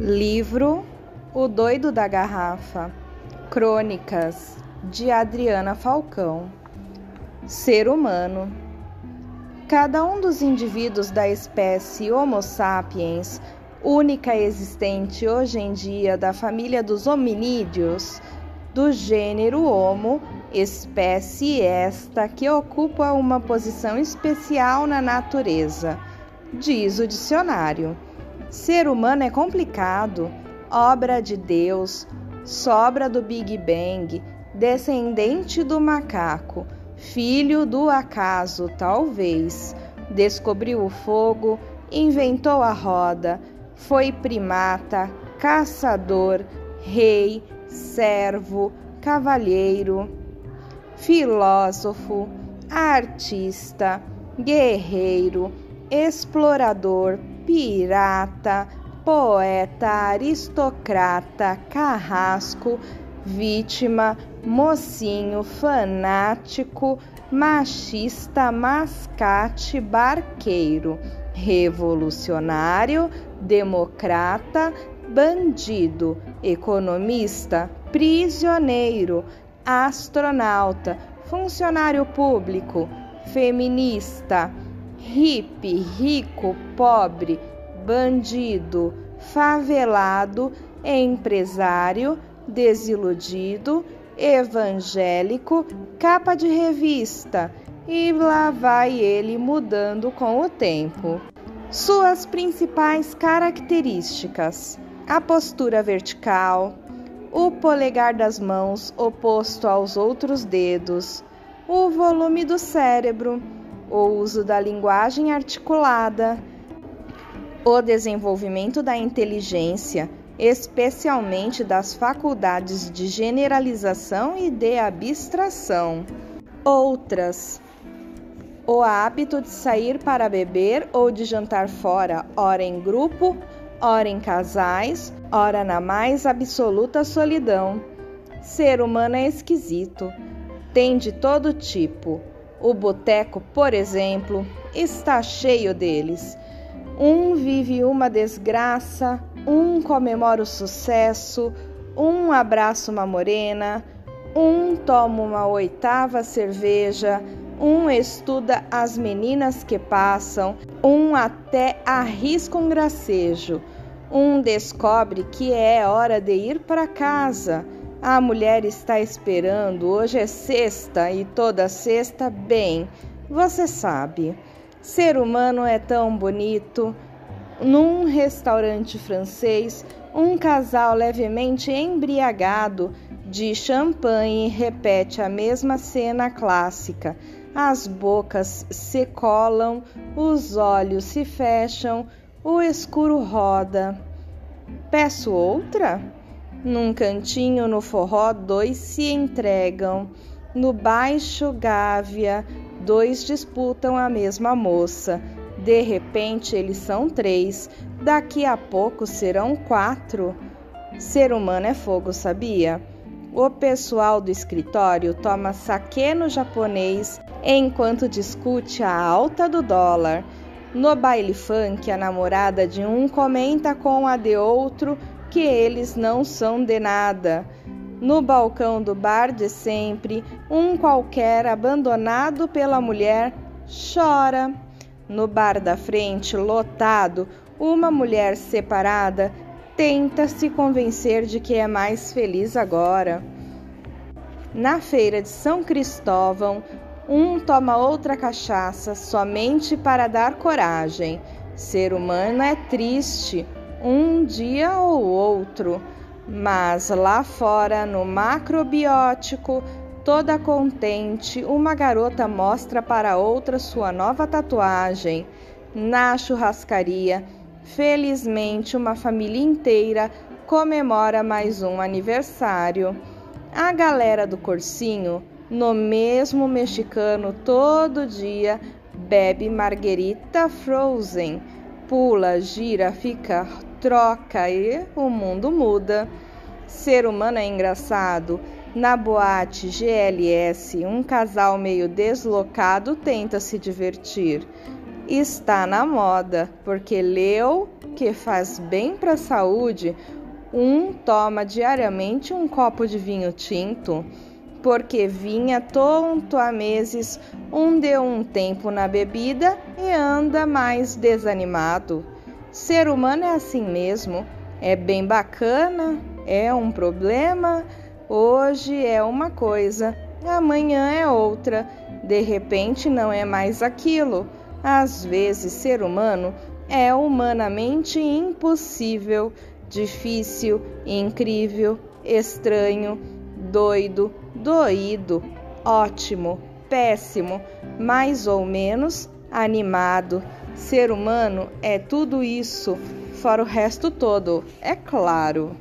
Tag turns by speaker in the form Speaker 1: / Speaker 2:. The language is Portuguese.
Speaker 1: Livro O Doido da Garrafa Crônicas de Adriana Falcão. Ser humano. Cada um dos indivíduos da espécie Homo sapiens, única existente hoje em dia da família dos hominídeos, do gênero Homo, espécie esta que ocupa uma posição especial na natureza, diz o dicionário Ser humano é complicado, obra de Deus, sobra do Big Bang, descendente do macaco, filho do acaso, talvez. Descobriu o fogo, inventou a roda, foi primata, caçador, rei, servo, cavalheiro, filósofo, artista, guerreiro, explorador, pirata, poeta, aristocrata, carrasco, vítima, mocinho, fanático, machista, mascate, barqueiro, revolucionário, democrata, bandido, economista, prisioneiro, astronauta, funcionário público, feminista hippie, rico, pobre, bandido, favelado, empresário, desiludido, evangélico, capa de revista, e lá vai ele mudando com o tempo. Suas principais características: a postura vertical, o polegar das mãos oposto aos outros dedos, o volume do cérebro o uso da linguagem articulada, o desenvolvimento da inteligência, especialmente das faculdades de generalização e de abstração. Outras. O hábito de sair para beber ou de jantar fora, ora em grupo, ora em casais, ora na mais absoluta solidão. Ser humano é esquisito, tem de todo tipo o boteco, por exemplo, está cheio deles. Um vive uma desgraça, um comemora o sucesso, um abraça uma morena, um toma uma oitava cerveja, um estuda as meninas que passam, um até arrisca um gracejo, um descobre que é hora de ir para casa a mulher está esperando, hoje é sexta e toda sexta, bem, você sabe. Ser humano é tão bonito. Num restaurante francês, um casal levemente embriagado de champanhe repete a mesma cena clássica. As bocas se colam, os olhos se fecham, o escuro roda. Peço outra? Num cantinho no forró, dois se entregam. No baixo Gávea, dois disputam a mesma moça. De repente, eles são três. Daqui a pouco serão quatro. Ser humano é fogo, sabia? O pessoal do escritório toma saque no japonês enquanto discute a alta do dólar. No baile funk, a namorada de um comenta com a de outro que eles não são de nada. No balcão do bar de sempre, um qualquer abandonado pela mulher chora. No bar da frente, lotado, uma mulher separada tenta se convencer de que é mais feliz agora. Na feira de São Cristóvão, um toma outra cachaça somente para dar coragem. Ser humano é triste, um dia ou outro, mas lá fora, no macrobiótico, toda contente, uma garota mostra para outra sua nova tatuagem. Na churrascaria, felizmente, uma família inteira comemora mais um aniversário. A galera do cursinho, no mesmo mexicano, todo dia bebe marguerita frozen, pula, gira, fica troca e o mundo muda. Ser humano é engraçado. Na boate GLS, um casal meio deslocado tenta se divertir. está na moda, porque leu que faz bem para a saúde. Um toma diariamente um copo de vinho tinto, porque vinha tonto há meses, um deu um tempo na bebida e anda mais desanimado. Ser humano é assim mesmo, é bem bacana, é um problema, hoje é uma coisa, amanhã é outra, de repente não é mais aquilo. Às vezes, ser humano é humanamente impossível, difícil, incrível, estranho, doido, doído, ótimo, péssimo, mais ou menos animado. Ser humano é tudo isso, fora o resto todo, é claro.